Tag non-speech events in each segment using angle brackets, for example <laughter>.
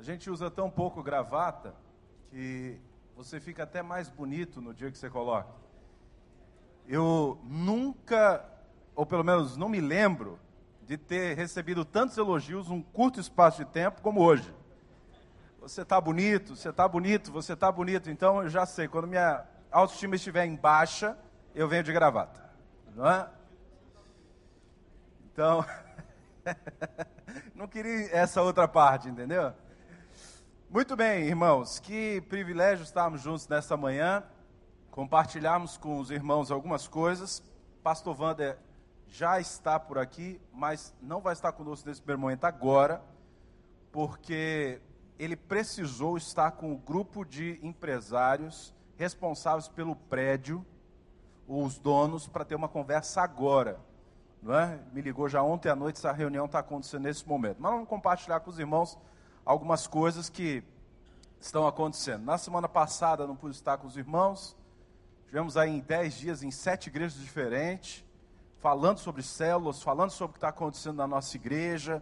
A gente usa tão pouco gravata que você fica até mais bonito no dia que você coloca. Eu nunca, ou pelo menos não me lembro, de ter recebido tantos elogios num curto espaço de tempo como hoje. Você está bonito, você está bonito, você está bonito. Então eu já sei, quando minha autoestima estiver em baixa, eu venho de gravata. Não é? Então, <laughs> não queria essa outra parte, entendeu? Muito bem, irmãos, que privilégio estarmos juntos nesta manhã, compartilharmos com os irmãos algumas coisas. Pastor Wander já está por aqui, mas não vai estar conosco nesse primeiro momento agora, porque ele precisou estar com o grupo de empresários responsáveis pelo prédio, os donos, para ter uma conversa agora. Não é? Me ligou já ontem à noite, essa reunião está acontecendo nesse momento. Mas vamos compartilhar com os irmãos algumas coisas que estão acontecendo. Na semana passada não pude estar com os irmãos, tivemos aí em dez dias em sete igrejas diferentes, falando sobre células, falando sobre o que está acontecendo na nossa igreja,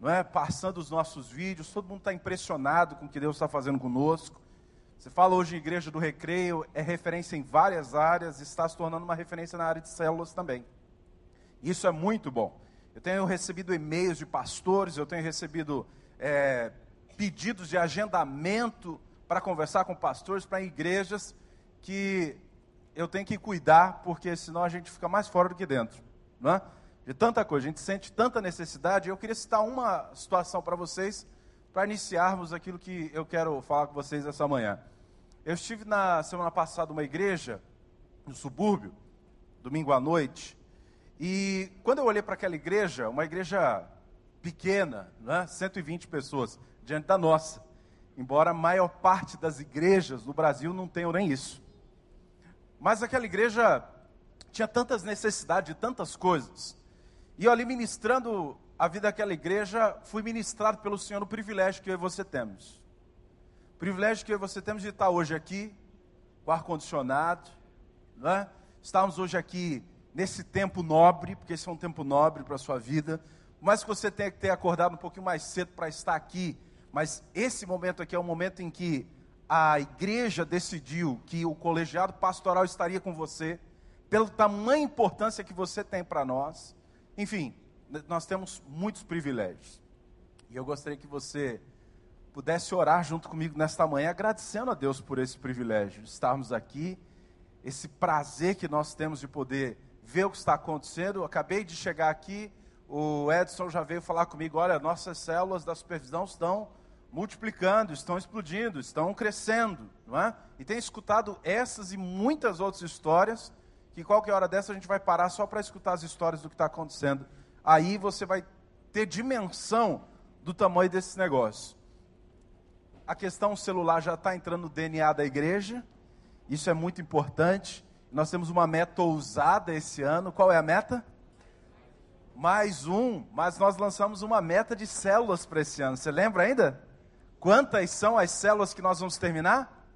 não é? passando os nossos vídeos, todo mundo está impressionado com o que Deus está fazendo conosco. Você fala hoje em Igreja do Recreio, é referência em várias áreas, está se tornando uma referência na área de células também. Isso é muito bom. Eu tenho recebido e-mails de pastores, eu tenho recebido é, pedidos de agendamento para conversar com pastores, para igrejas, que eu tenho que cuidar, porque senão a gente fica mais fora do que dentro. Não é? De tanta coisa, a gente sente tanta necessidade. Eu queria citar uma situação para vocês, para iniciarmos aquilo que eu quero falar com vocês essa manhã. Eu estive na semana passada numa igreja, no subúrbio, domingo à noite, e quando eu olhei para aquela igreja, uma igreja pequena, né? 120 pessoas, diante da nossa. Embora a maior parte das igrejas no Brasil não tenham nem isso. Mas aquela igreja tinha tantas necessidades, tantas coisas. E eu ali ministrando a vida daquela igreja, fui ministrado pelo Senhor o privilégio que eu e você temos. O privilégio que eu e você temos de estar hoje aqui, com ar-condicionado, né? Estamos hoje aqui nesse tempo nobre, porque esse é um tempo nobre para a sua vida mais que você tenha que ter acordado um pouquinho mais cedo para estar aqui, mas esse momento aqui é o momento em que a igreja decidiu que o colegiado pastoral estaria com você, pela tamanha importância que você tem para nós. Enfim, nós temos muitos privilégios. E eu gostaria que você pudesse orar junto comigo nesta manhã, agradecendo a Deus por esse privilégio de estarmos aqui, esse prazer que nós temos de poder ver o que está acontecendo. Eu acabei de chegar aqui o Edson já veio falar comigo: olha, nossas células da supervisão estão multiplicando, estão explodindo, estão crescendo, não é? E tem escutado essas e muitas outras histórias, que qualquer hora dessa a gente vai parar só para escutar as histórias do que está acontecendo. Aí você vai ter dimensão do tamanho desse negócio. A questão celular já está entrando no DNA da igreja, isso é muito importante. Nós temos uma meta ousada esse ano. Qual é a meta? Mais um, mas nós lançamos uma meta de células para esse ano. Você lembra ainda? Quantas são as células que nós vamos terminar?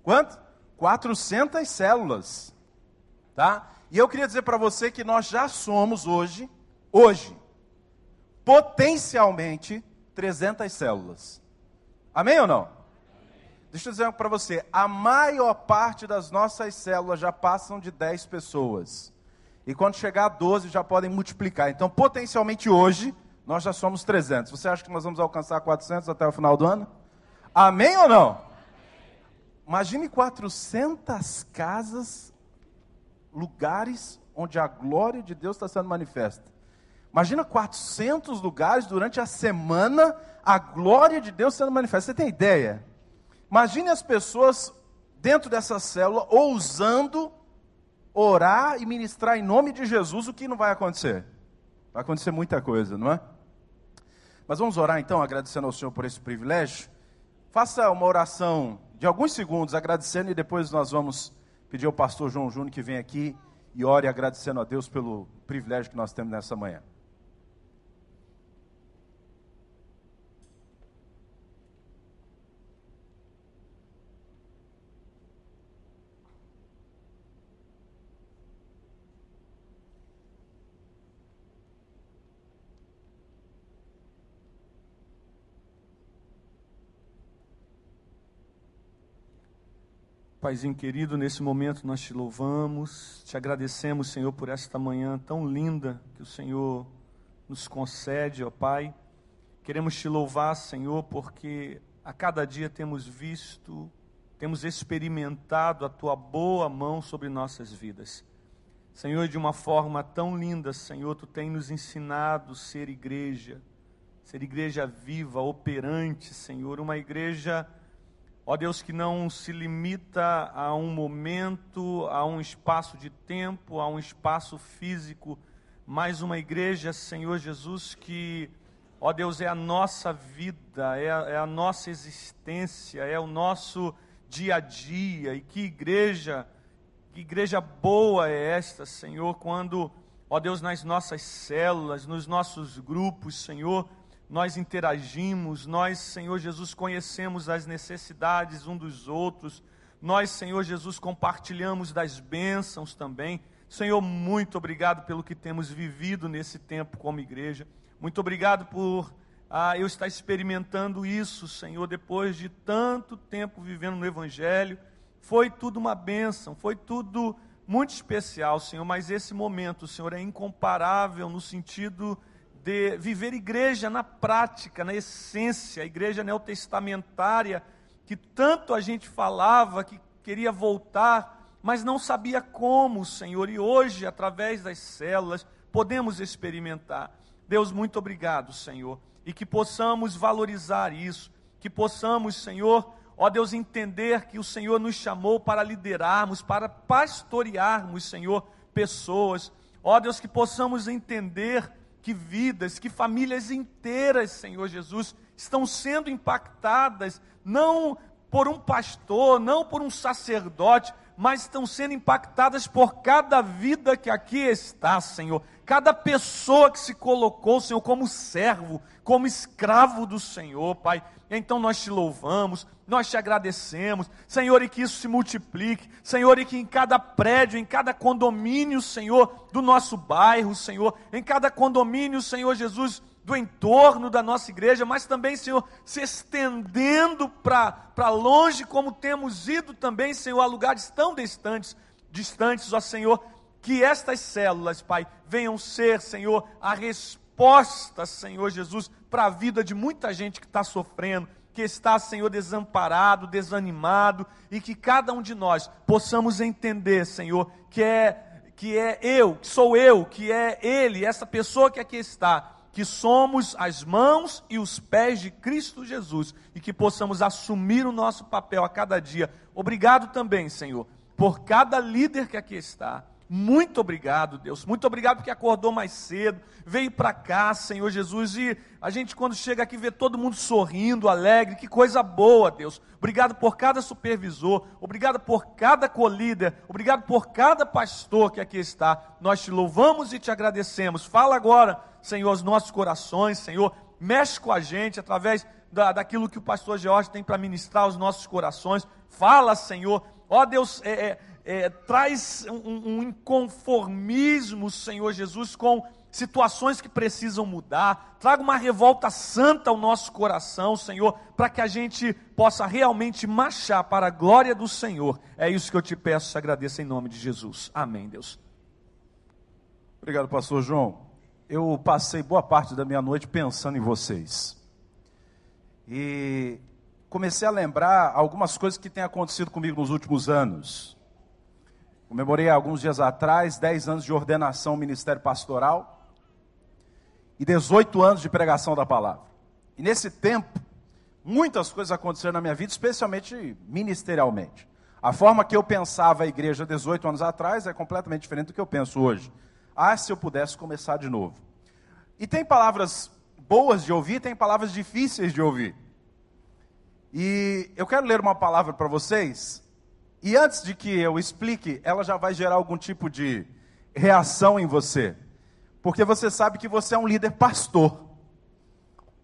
Quanto? 400 células. Tá? E eu queria dizer para você que nós já somos hoje, hoje, potencialmente 300 células. Amém ou não? Deixa eu dizer para você, a maior parte das nossas células já passam de 10 pessoas. E quando chegar a 12, já podem multiplicar. Então, potencialmente hoje, nós já somos 300. Você acha que nós vamos alcançar 400 até o final do ano? Amém ou não? Imagine 400 casas, lugares onde a glória de Deus está sendo manifesta. Imagina 400 lugares durante a semana, a glória de Deus sendo manifesta. Você tem ideia? Imagine as pessoas dentro dessa célula ousando orar e ministrar em nome de Jesus, o que não vai acontecer? Vai acontecer muita coisa, não é? Mas vamos orar então, agradecendo ao Senhor por esse privilégio. Faça uma oração de alguns segundos, agradecendo, e depois nós vamos pedir ao pastor João Júnior que venha aqui e ore agradecendo a Deus pelo privilégio que nós temos nessa manhã. Paizinho querido, nesse momento nós te louvamos, te agradecemos, Senhor, por esta manhã tão linda que o Senhor nos concede, ó Pai. Queremos te louvar, Senhor, porque a cada dia temos visto, temos experimentado a tua boa mão sobre nossas vidas. Senhor, de uma forma tão linda, Senhor, tu tem nos ensinado ser igreja, ser igreja viva, operante, Senhor, uma igreja Ó Deus, que não se limita a um momento, a um espaço de tempo, a um espaço físico, mas uma igreja, Senhor Jesus, que, ó Deus, é a nossa vida, é a, é a nossa existência, é o nosso dia a dia. E que igreja, que igreja boa é esta, Senhor, quando, ó Deus, nas nossas células, nos nossos grupos, Senhor, nós interagimos, nós, Senhor Jesus, conhecemos as necessidades um dos outros, nós, Senhor Jesus, compartilhamos das bênçãos também. Senhor, muito obrigado pelo que temos vivido nesse tempo como igreja. Muito obrigado por ah, eu estar experimentando isso, Senhor, depois de tanto tempo vivendo no Evangelho. Foi tudo uma bênção, foi tudo muito especial, Senhor, mas esse momento, Senhor, é incomparável no sentido de viver igreja na prática, na essência, a igreja neotestamentária, que tanto a gente falava que queria voltar, mas não sabia como, Senhor, e hoje, através das células, podemos experimentar. Deus, muito obrigado, Senhor, e que possamos valorizar isso, que possamos, Senhor, ó Deus, entender que o Senhor nos chamou para liderarmos, para pastorearmos, Senhor, pessoas, ó Deus, que possamos entender que vidas, que famílias inteiras, Senhor Jesus, estão sendo impactadas, não por um pastor, não por um sacerdote, mas estão sendo impactadas por cada vida que aqui está, Senhor. Cada pessoa que se colocou, Senhor, como servo, como escravo do Senhor, Pai. Então nós te louvamos, nós te agradecemos, Senhor, e que isso se multiplique, Senhor, e que em cada prédio, em cada condomínio, Senhor, do nosso bairro, Senhor, em cada condomínio, Senhor Jesus, do entorno da nossa igreja, mas também, Senhor, se estendendo para longe, como temos ido também, Senhor, a lugares tão distantes, distantes, ó Senhor, que estas células, Pai, venham ser, Senhor, a resposta, Senhor Jesus, para a vida de muita gente que está sofrendo, que está, Senhor, desamparado, desanimado, e que cada um de nós possamos entender, Senhor, que é que é eu, que sou eu, que é ele, essa pessoa que aqui está, que somos as mãos e os pés de Cristo Jesus e que possamos assumir o nosso papel a cada dia. Obrigado também, Senhor, por cada líder que aqui está muito obrigado, Deus. Muito obrigado porque acordou mais cedo, veio para cá, Senhor Jesus. E a gente, quando chega aqui, vê todo mundo sorrindo, alegre. Que coisa boa, Deus. Obrigado por cada supervisor, obrigado por cada colíder, obrigado por cada pastor que aqui está. Nós te louvamos e te agradecemos. Fala agora, Senhor, aos nossos corações, Senhor. Mexe com a gente através da, daquilo que o pastor George tem para ministrar aos nossos corações. Fala, Senhor. Ó Deus, é, é é, traz um, um inconformismo, Senhor Jesus, com situações que precisam mudar, traga uma revolta santa ao nosso coração, Senhor, para que a gente possa realmente marchar para a glória do Senhor. É isso que eu te peço, te agradeço em nome de Jesus. Amém, Deus. Obrigado, pastor João. Eu passei boa parte da minha noite pensando em vocês. E comecei a lembrar algumas coisas que têm acontecido comigo nos últimos anos. Comemorei alguns dias atrás 10 anos de ordenação ao ministério pastoral e 18 anos de pregação da palavra. E nesse tempo, muitas coisas aconteceram na minha vida, especialmente ministerialmente. A forma que eu pensava a igreja 18 anos atrás é completamente diferente do que eu penso hoje. Ah, se eu pudesse começar de novo. E tem palavras boas de ouvir, tem palavras difíceis de ouvir. E eu quero ler uma palavra para vocês e antes de que eu explique, ela já vai gerar algum tipo de reação em você. Porque você sabe que você é um líder pastor.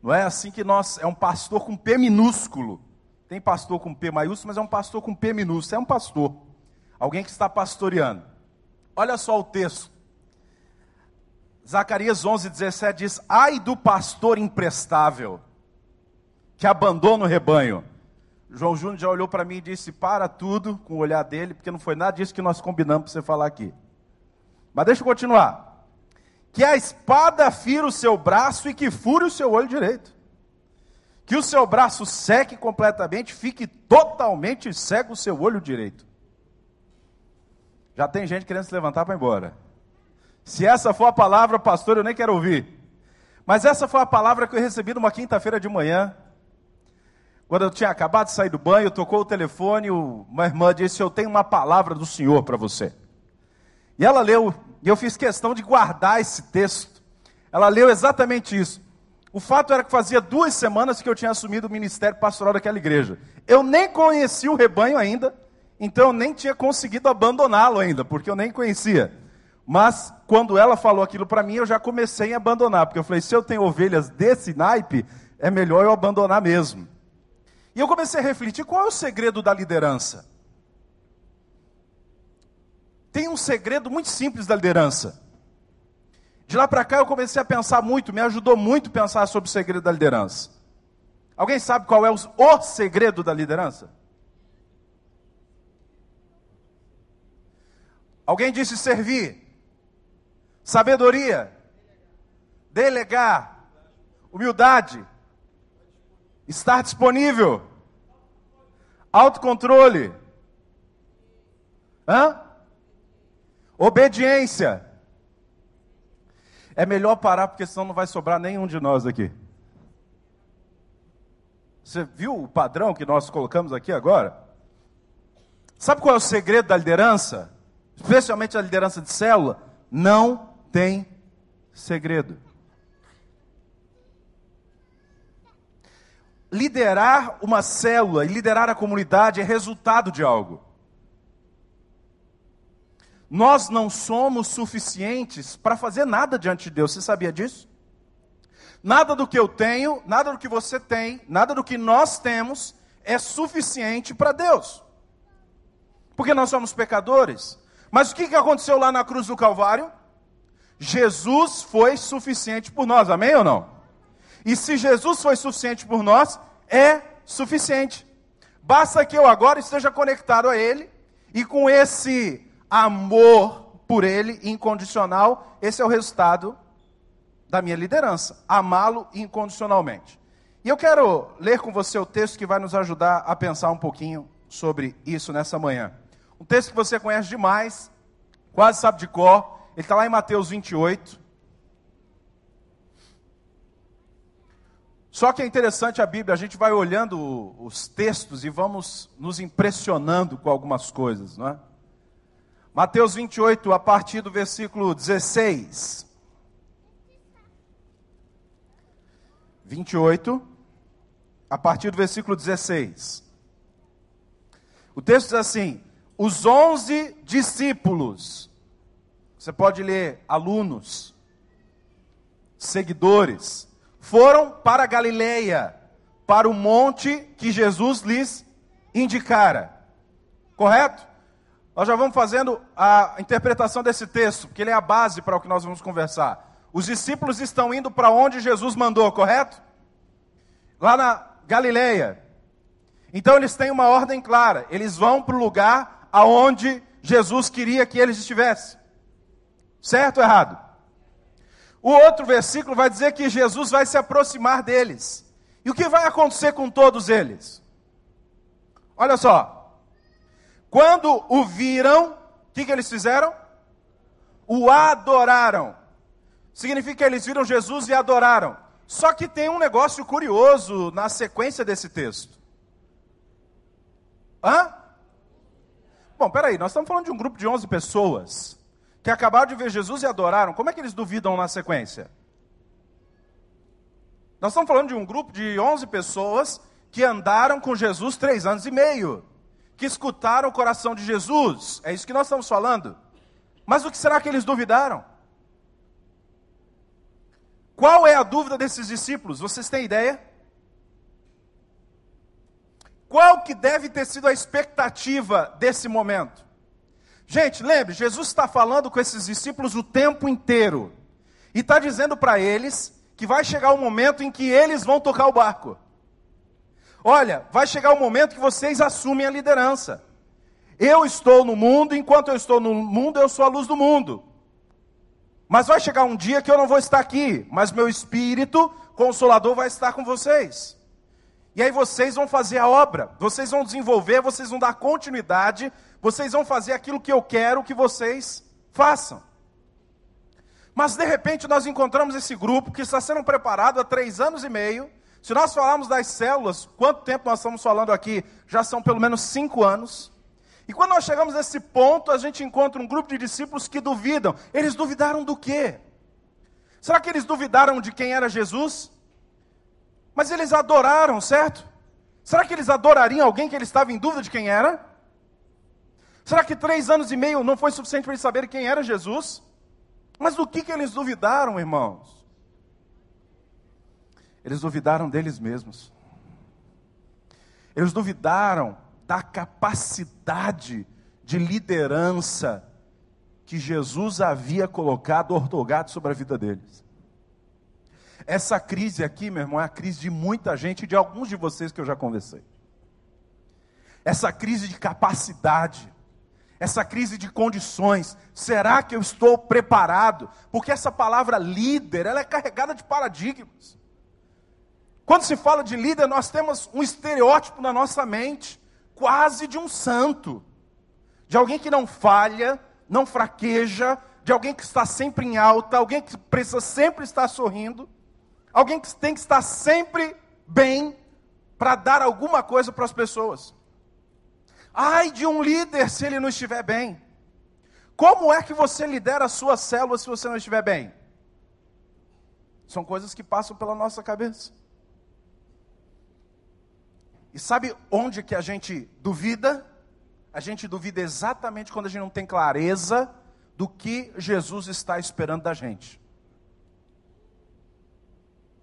Não é assim que nós. É um pastor com P minúsculo. Tem pastor com P maiúsculo, mas é um pastor com P minúsculo. É um pastor. Alguém que está pastoreando. Olha só o texto. Zacarias 11, 17 diz: Ai do pastor imprestável, que abandona o rebanho João Júnior já olhou para mim e disse: Para tudo com o olhar dele, porque não foi nada disso que nós combinamos para você falar aqui. Mas deixa eu continuar. Que a espada fira o seu braço e que fure o seu olho direito. Que o seu braço seque completamente, fique totalmente cego o seu olho direito. Já tem gente querendo se levantar para ir embora. Se essa for a palavra, pastor, eu nem quero ouvir. Mas essa foi a palavra que eu recebi numa quinta-feira de manhã. Quando eu tinha acabado de sair do banho, tocou o telefone, uma irmã disse: Eu tenho uma palavra do Senhor para você. E ela leu, e eu fiz questão de guardar esse texto. Ela leu exatamente isso. O fato era que fazia duas semanas que eu tinha assumido o ministério pastoral daquela igreja. Eu nem conhecia o rebanho ainda, então eu nem tinha conseguido abandoná-lo ainda, porque eu nem conhecia. Mas quando ela falou aquilo para mim, eu já comecei a abandonar, porque eu falei: se eu tenho ovelhas desse naipe, é melhor eu abandonar mesmo. E eu comecei a refletir: qual é o segredo da liderança? Tem um segredo muito simples da liderança. De lá para cá eu comecei a pensar muito, me ajudou muito pensar sobre o segredo da liderança. Alguém sabe qual é o, o segredo da liderança? Alguém disse servir, sabedoria, delegar, humildade, Estar disponível. Autocontrole. Hã? Obediência. É melhor parar, porque senão não vai sobrar nenhum de nós aqui. Você viu o padrão que nós colocamos aqui agora? Sabe qual é o segredo da liderança? Especialmente a liderança de célula? Não tem segredo. Liderar uma célula e liderar a comunidade é resultado de algo. Nós não somos suficientes para fazer nada diante de Deus. Você sabia disso? Nada do que eu tenho, nada do que você tem, nada do que nós temos é suficiente para Deus. Porque nós somos pecadores. Mas o que aconteceu lá na cruz do Calvário? Jesus foi suficiente por nós, amém ou não? E se Jesus foi suficiente por nós, é suficiente. Basta que eu agora esteja conectado a Ele e com esse amor por Ele incondicional, esse é o resultado da minha liderança, amá-lo incondicionalmente. E eu quero ler com você o texto que vai nos ajudar a pensar um pouquinho sobre isso nessa manhã. Um texto que você conhece demais, quase sabe de cor, ele está lá em Mateus 28. Só que é interessante a Bíblia, a gente vai olhando os textos e vamos nos impressionando com algumas coisas, não é? Mateus 28, a partir do versículo 16. 28, a partir do versículo 16. O texto diz assim: Os onze discípulos, você pode ler alunos, seguidores, foram para Galileia, para o monte que Jesus lhes indicara. Correto? Nós já vamos fazendo a interpretação desse texto, porque ele é a base para o que nós vamos conversar. Os discípulos estão indo para onde Jesus mandou, correto? Lá na Galileia. Então eles têm uma ordem clara. Eles vão para o lugar aonde Jesus queria que eles estivessem. Certo ou errado? O outro versículo vai dizer que Jesus vai se aproximar deles. E o que vai acontecer com todos eles? Olha só. Quando o viram, o que, que eles fizeram? O adoraram. Significa que eles viram Jesus e adoraram. Só que tem um negócio curioso na sequência desse texto. Hã? Bom, peraí, nós estamos falando de um grupo de 11 pessoas que acabaram de ver Jesus e adoraram, como é que eles duvidam na sequência? Nós estamos falando de um grupo de 11 pessoas que andaram com Jesus três anos e meio, que escutaram o coração de Jesus, é isso que nós estamos falando. Mas o que será que eles duvidaram? Qual é a dúvida desses discípulos? Vocês têm ideia? Qual que deve ter sido a expectativa desse momento? Gente, lembre, Jesus está falando com esses discípulos o tempo inteiro. E está dizendo para eles que vai chegar o momento em que eles vão tocar o barco. Olha, vai chegar o momento que vocês assumem a liderança. Eu estou no mundo, enquanto eu estou no mundo, eu sou a luz do mundo. Mas vai chegar um dia que eu não vou estar aqui, mas meu espírito consolador vai estar com vocês. E aí vocês vão fazer a obra, vocês vão desenvolver, vocês vão dar continuidade, vocês vão fazer aquilo que eu quero que vocês façam. Mas de repente nós encontramos esse grupo que está sendo preparado há três anos e meio. Se nós falarmos das células, quanto tempo nós estamos falando aqui? Já são pelo menos cinco anos. E quando nós chegamos nesse ponto, a gente encontra um grupo de discípulos que duvidam. Eles duvidaram do quê? Será que eles duvidaram de quem era Jesus? Mas eles adoraram, certo? Será que eles adorariam alguém que eles estavam em dúvida de quem era? Será que três anos e meio não foi suficiente para eles saberem quem era Jesus? Mas do que, que eles duvidaram, irmãos? Eles duvidaram deles mesmos. Eles duvidaram da capacidade de liderança que Jesus havia colocado, ortogado sobre a vida deles. Essa crise aqui, meu irmão, é a crise de muita gente de alguns de vocês que eu já conversei. Essa crise de capacidade, essa crise de condições. Será que eu estou preparado? Porque essa palavra líder, ela é carregada de paradigmas. Quando se fala de líder, nós temos um estereótipo na nossa mente quase de um santo, de alguém que não falha, não fraqueja, de alguém que está sempre em alta, alguém que precisa sempre estar sorrindo, alguém que tem que estar sempre bem para dar alguma coisa para as pessoas. Ai de um líder se ele não estiver bem. Como é que você lidera a sua célula se você não estiver bem? São coisas que passam pela nossa cabeça. E sabe onde que a gente duvida? A gente duvida exatamente quando a gente não tem clareza do que Jesus está esperando da gente.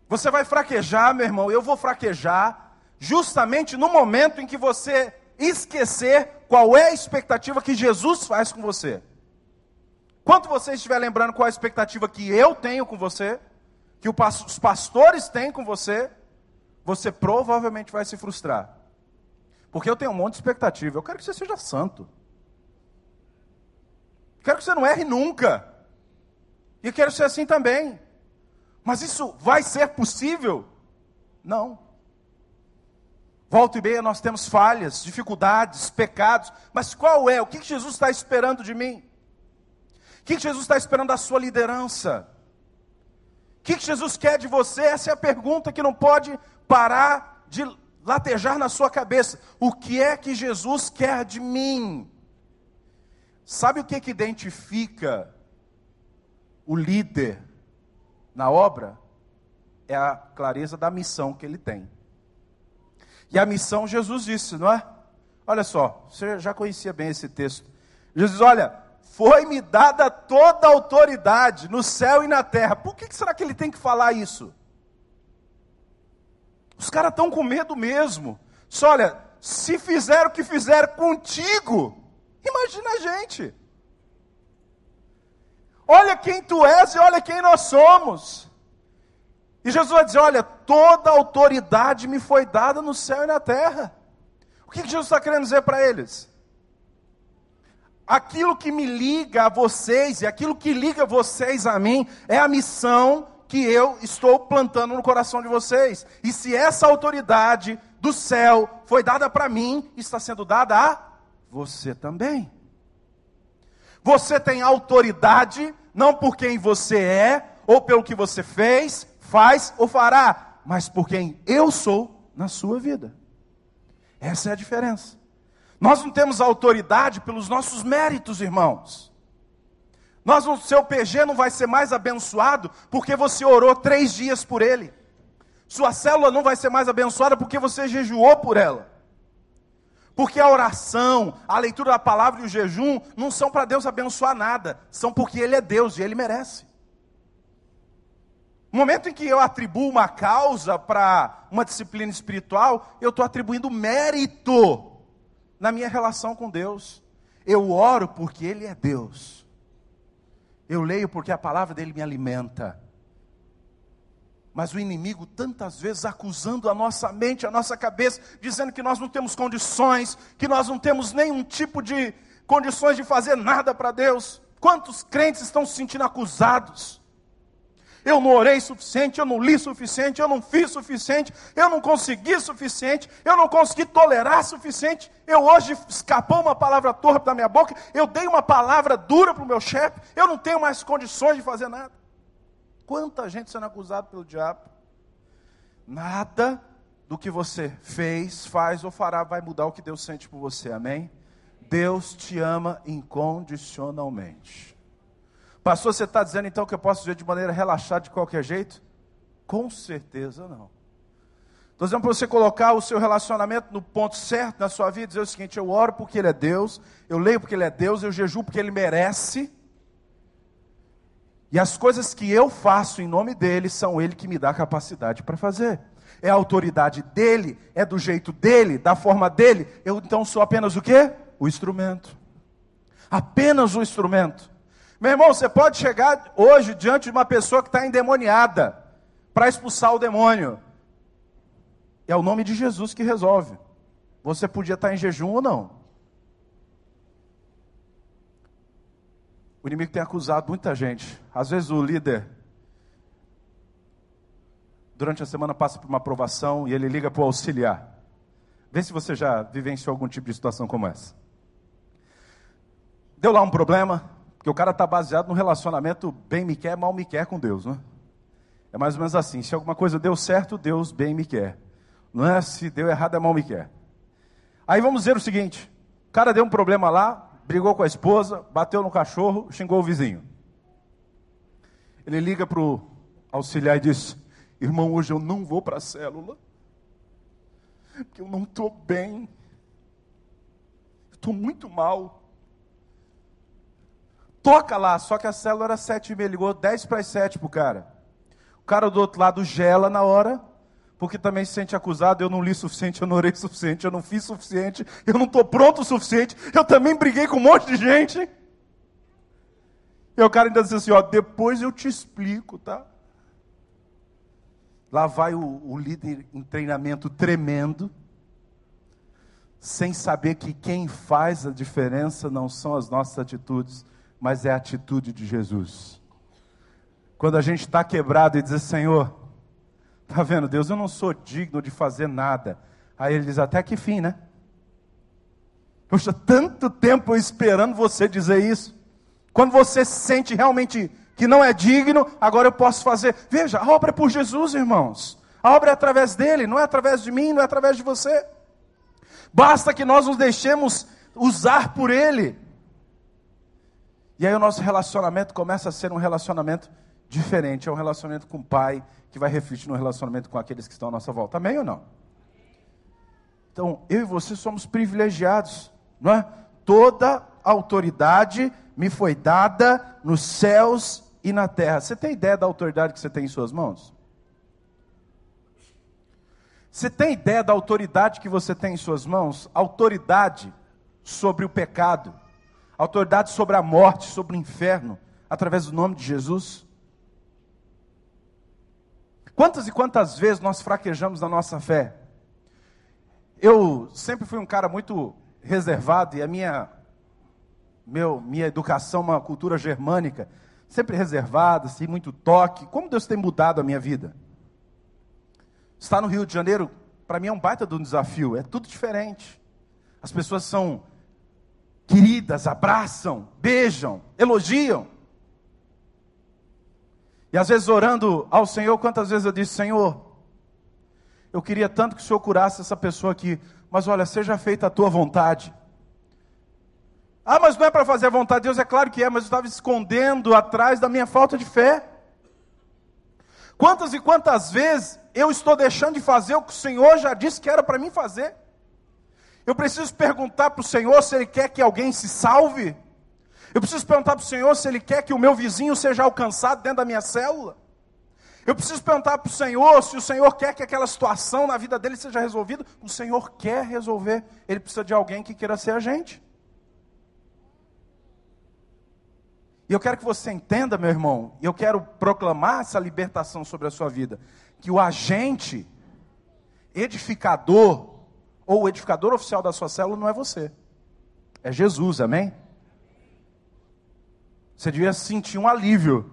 Você vai fraquejar, meu irmão, eu vou fraquejar, justamente no momento em que você esquecer qual é a expectativa que Jesus faz com você. Quanto você estiver lembrando qual é a expectativa que eu tenho com você, que os pastores têm com você, você provavelmente vai se frustrar. Porque eu tenho um monte de expectativa. Eu quero que você seja santo. Quero que você não erre nunca. E quero ser assim também. Mas isso vai ser possível? Não. Volta e meia nós temos falhas, dificuldades, pecados. Mas qual é? O que Jesus está esperando de mim? O que Jesus está esperando da sua liderança? O que Jesus quer de você? Essa é a pergunta que não pode parar de latejar na sua cabeça. O que é que Jesus quer de mim? Sabe o que, que identifica o líder na obra? É a clareza da missão que ele tem. E a missão, Jesus disse, não é? Olha só, você já conhecia bem esse texto. Jesus, olha, foi-me dada toda a autoridade no céu e na terra. Por que será que ele tem que falar isso? Os caras estão com medo mesmo. Só olha, se fizeram o que fizeram contigo, imagina a gente. Olha quem tu és e olha quem nós somos. E Jesus vai dizer: Olha, toda autoridade me foi dada no céu e na terra. O que, Jesus está querendo dizer para eles? Aquilo que me liga a vocês e aquilo que liga vocês a mim é a missão que eu estou plantando no coração de vocês. E se essa autoridade do céu foi dada para mim, está sendo dada a você também. Você tem autoridade não por quem você é, ou pelo que você fez, faz ou fará, mas por quem eu sou na sua vida. Essa é a diferença. Nós não temos autoridade pelos nossos méritos, irmãos. Nós, o seu PG não vai ser mais abençoado porque você orou três dias por ele. Sua célula não vai ser mais abençoada porque você jejuou por ela. Porque a oração, a leitura da palavra e o jejum não são para Deus abençoar nada, são porque Ele é Deus e Ele merece. No momento em que eu atribuo uma causa para uma disciplina espiritual, eu estou atribuindo mérito na minha relação com Deus. Eu oro porque Ele é Deus. Eu leio porque a palavra dele me alimenta. Mas o inimigo tantas vezes acusando a nossa mente, a nossa cabeça, dizendo que nós não temos condições, que nós não temos nenhum tipo de condições de fazer nada para Deus. Quantos crentes estão se sentindo acusados? Eu não orei suficiente, eu não li suficiente, eu não fiz suficiente, eu não consegui suficiente, eu não consegui tolerar suficiente. Eu hoje escapou uma palavra torpe da minha boca, eu dei uma palavra dura para o meu chefe, eu não tenho mais condições de fazer nada. Quanta gente sendo acusada pelo diabo? Nada do que você fez, faz ou fará vai mudar o que Deus sente por você, amém? Deus te ama incondicionalmente. Pastor, você está dizendo então que eu posso viver de maneira relaxada de qualquer jeito? Com certeza não. Estou dizendo para você colocar o seu relacionamento no ponto certo na sua vida, dizer o seguinte: eu oro porque Ele é Deus, eu leio porque Ele é Deus, eu jejuo porque Ele merece. E as coisas que eu faço em nome dele são Ele que me dá capacidade para fazer. É a autoridade dele, é do jeito dele, da forma dele. Eu então sou apenas o quê? O instrumento. Apenas o instrumento. Meu irmão, você pode chegar hoje diante de uma pessoa que está endemoniada para expulsar o demônio. É o nome de Jesus que resolve. Você podia estar tá em jejum ou não. O inimigo tem acusado muita gente. Às vezes o líder, durante a semana, passa por uma aprovação e ele liga para o auxiliar. Vê se você já vivenciou algum tipo de situação como essa. Deu lá um problema, porque o cara está baseado no relacionamento bem me quer, mal me quer com Deus, né? É mais ou menos assim: se alguma coisa deu certo, Deus bem me quer. Não é se deu errado, é mal me quer. Aí vamos dizer o seguinte: o cara deu um problema lá, brigou com a esposa, bateu no cachorro, xingou o vizinho. Ele liga para o auxiliar e diz: Irmão, hoje eu não vou para a célula, porque eu não estou bem, estou muito mal toca lá, só que a célula era sete e meia, ligou dez para as sete para o cara. O cara do outro lado gela na hora, porque também se sente acusado, eu não li suficiente, eu não orei suficiente, eu não fiz suficiente, eu não estou pronto o suficiente, eu também briguei com um monte de gente. E o cara ainda diz assim, ó, depois eu te explico, tá? Lá vai o, o líder em treinamento tremendo, sem saber que quem faz a diferença não são as nossas atitudes, mas é a atitude de Jesus. Quando a gente está quebrado e diz, Senhor, tá vendo, Deus, eu não sou digno de fazer nada. Aí ele diz, até que fim, né? Poxa, tanto tempo esperando você dizer isso. Quando você se sente realmente que não é digno, agora eu posso fazer. Veja, a obra é por Jesus, irmãos. A obra é através dele, não é através de mim, não é através de você. Basta que nós nos deixemos usar por ele. E aí o nosso relacionamento começa a ser um relacionamento diferente, é um relacionamento com o Pai que vai refletir no relacionamento com aqueles que estão à nossa volta. Amém ou não? Então, eu e você somos privilegiados, não é? Toda autoridade me foi dada nos céus e na terra. Você tem ideia da autoridade que você tem em suas mãos? Você tem ideia da autoridade que você tem em suas mãos? Autoridade sobre o pecado autoridade sobre a morte, sobre o inferno, através do nome de Jesus? Quantas e quantas vezes nós fraquejamos na nossa fé? Eu sempre fui um cara muito reservado e a minha meu, minha educação, uma cultura germânica, sempre reservada, assim, muito toque. Como Deus tem mudado a minha vida? Estar no Rio de Janeiro, para mim é um baita de um desafio, é tudo diferente. As pessoas são queridas, abraçam, beijam, elogiam. E às vezes orando ao Senhor, quantas vezes eu disse: Senhor, eu queria tanto que o Senhor curasse essa pessoa aqui, mas olha, seja feita a tua vontade. Ah, mas não é para fazer a vontade de Deus, é claro que é, mas eu estava escondendo atrás da minha falta de fé. Quantas e quantas vezes eu estou deixando de fazer o que o Senhor já disse que era para mim fazer? Eu preciso perguntar para o Senhor se Ele quer que alguém se salve. Eu preciso perguntar para o Senhor se Ele quer que o meu vizinho seja alcançado dentro da minha célula. Eu preciso perguntar para o Senhor se o Senhor quer que aquela situação na vida dele seja resolvida. O Senhor quer resolver. Ele precisa de alguém que queira ser a gente. E eu quero que você entenda, meu irmão, e eu quero proclamar essa libertação sobre a sua vida, que o agente edificador ou o edificador oficial da sua célula não é você. É Jesus, amém? Você devia sentir um alívio.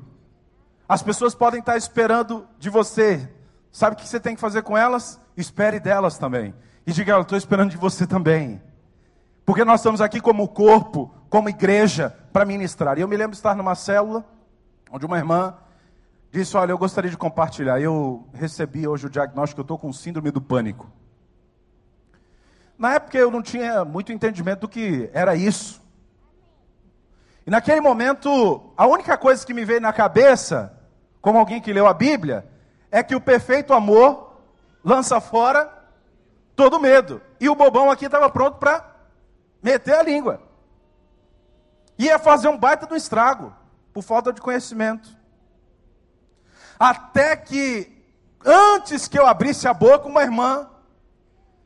As pessoas podem estar esperando de você. Sabe o que você tem que fazer com elas? Espere delas também. E diga, eu estou esperando de você também. Porque nós estamos aqui como corpo, como igreja, para ministrar. E eu me lembro de estar numa célula, onde uma irmã disse: Olha, eu gostaria de compartilhar. Eu recebi hoje o diagnóstico, eu estou com síndrome do pânico. Na época eu não tinha muito entendimento do que era isso. E naquele momento, a única coisa que me veio na cabeça, como alguém que leu a Bíblia, é que o perfeito amor lança fora todo medo. E o bobão aqui estava pronto para meter a língua. Ia fazer um baita do estrago, por falta de conhecimento. Até que, antes que eu abrisse a boca, uma irmã,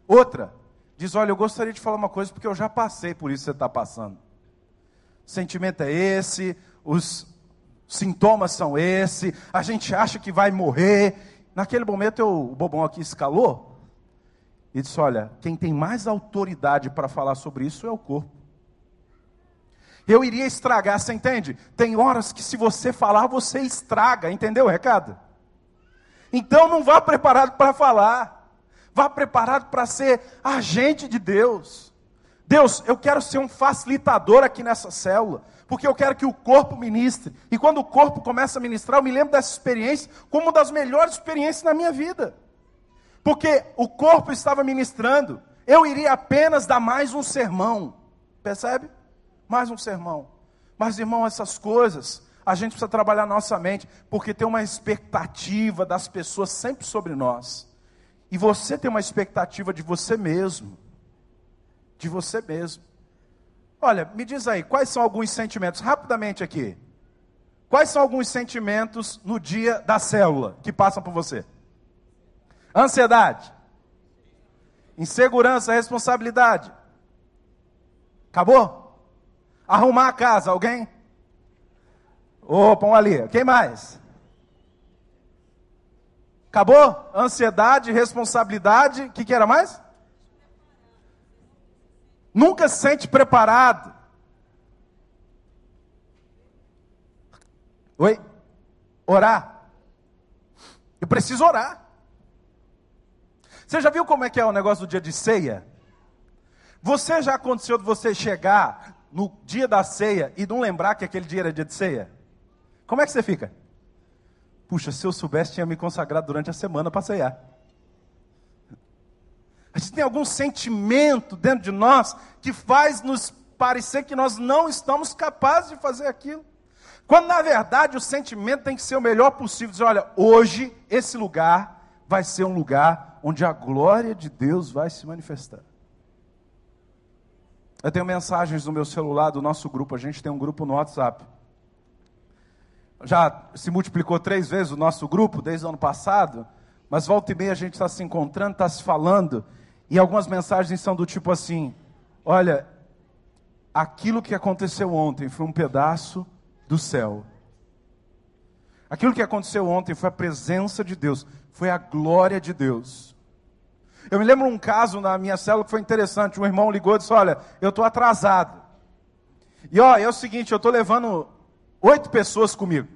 outra, diz: Olha, eu gostaria de falar uma coisa, porque eu já passei por isso que você está passando. O sentimento é esse, os sintomas são esse, a gente acha que vai morrer. Naquele momento, eu, o bobão aqui escalou e disse: Olha, quem tem mais autoridade para falar sobre isso é o corpo. Eu iria estragar, você entende? Tem horas que se você falar, você estraga, entendeu o recado? Então não vá preparado para falar, vá preparado para ser agente de Deus. Deus, eu quero ser um facilitador aqui nessa célula, porque eu quero que o corpo ministre. E quando o corpo começa a ministrar, eu me lembro dessa experiência como uma das melhores experiências na minha vida. Porque o corpo estava ministrando, eu iria apenas dar mais um sermão. Percebe? Mais um sermão. Mas, irmão, essas coisas, a gente precisa trabalhar nossa mente, porque tem uma expectativa das pessoas sempre sobre nós. E você tem uma expectativa de você mesmo. De você mesmo. Olha, me diz aí, quais são alguns sentimentos, rapidamente aqui. Quais são alguns sentimentos no dia da célula que passam por você? Ansiedade. Insegurança, responsabilidade. Acabou? Arrumar a casa, alguém? Opa, um ali. Quem mais? Acabou? Ansiedade, responsabilidade. O que, que era mais? Nunca se sente preparado. Oi? Orar. Eu preciso orar. Você já viu como é que é o negócio do dia de ceia? Você já aconteceu de você chegar no dia da ceia e não lembrar que aquele dia era dia de ceia? Como é que você fica? Puxa, se eu soubesse, tinha me consagrado durante a semana para ceiar. A gente tem algum sentimento dentro de nós que faz nos parecer que nós não estamos capazes de fazer aquilo. Quando na verdade o sentimento tem que ser o melhor possível. Dizer, olha, hoje esse lugar vai ser um lugar onde a glória de Deus vai se manifestar. Eu tenho mensagens no meu celular do nosso grupo, a gente tem um grupo no WhatsApp. Já se multiplicou três vezes o nosso grupo desde o ano passado, mas volta e meia a gente está se encontrando, está se falando, e algumas mensagens são do tipo assim: olha, aquilo que aconteceu ontem foi um pedaço do céu. Aquilo que aconteceu ontem foi a presença de Deus, foi a glória de Deus. Eu me lembro um caso na minha célula que foi interessante. Um irmão ligou e disse: Olha, eu estou atrasado. E ó, é o seguinte: eu estou levando oito pessoas comigo.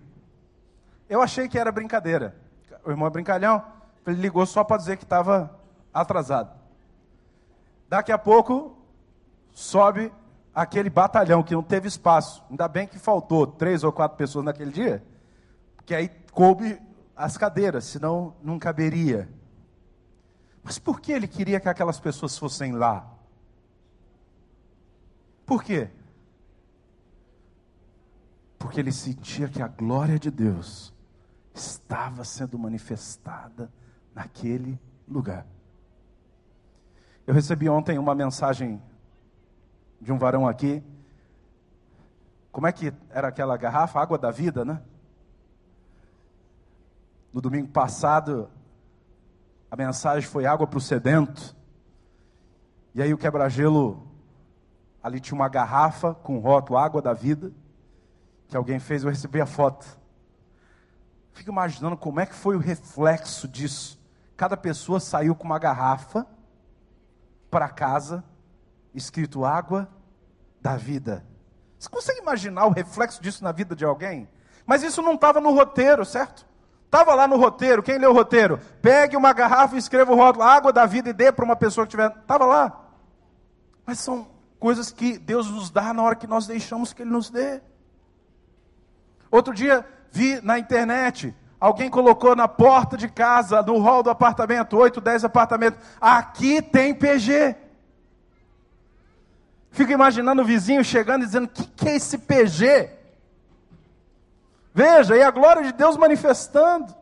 Eu achei que era brincadeira. O irmão é brincalhão. Ele ligou só para dizer que estava atrasado. Daqui a pouco, sobe aquele batalhão que não teve espaço. Ainda bem que faltou três ou quatro pessoas naquele dia, porque aí coube as cadeiras, senão não caberia. Mas por que ele queria que aquelas pessoas fossem lá? Por quê? Porque ele sentia que a glória de Deus estava sendo manifestada naquele lugar. Eu recebi ontem uma mensagem de um varão aqui. Como é que era aquela garrafa? Água da vida, né? No domingo passado, a mensagem foi água para o sedento. E aí o quebra-gelo, ali tinha uma garrafa com rótulo água da vida. Que alguém fez, eu recebi a foto. Fico imaginando como é que foi o reflexo disso. Cada pessoa saiu com uma garrafa para casa, escrito água da vida. Você consegue imaginar o reflexo disso na vida de alguém? Mas isso não estava no roteiro, certo? Estava lá no roteiro. Quem leu o roteiro? Pegue uma garrafa e escreva o rótulo, água da vida, e dê para uma pessoa que tiver. Estava lá. Mas são coisas que Deus nos dá na hora que nós deixamos que Ele nos dê. Outro dia vi na internet, alguém colocou na porta de casa, no hall do apartamento, 8, 10 apartamentos, aqui tem PG. Fico imaginando o vizinho chegando e dizendo: o que, que é esse PG? Veja, e a glória de Deus manifestando.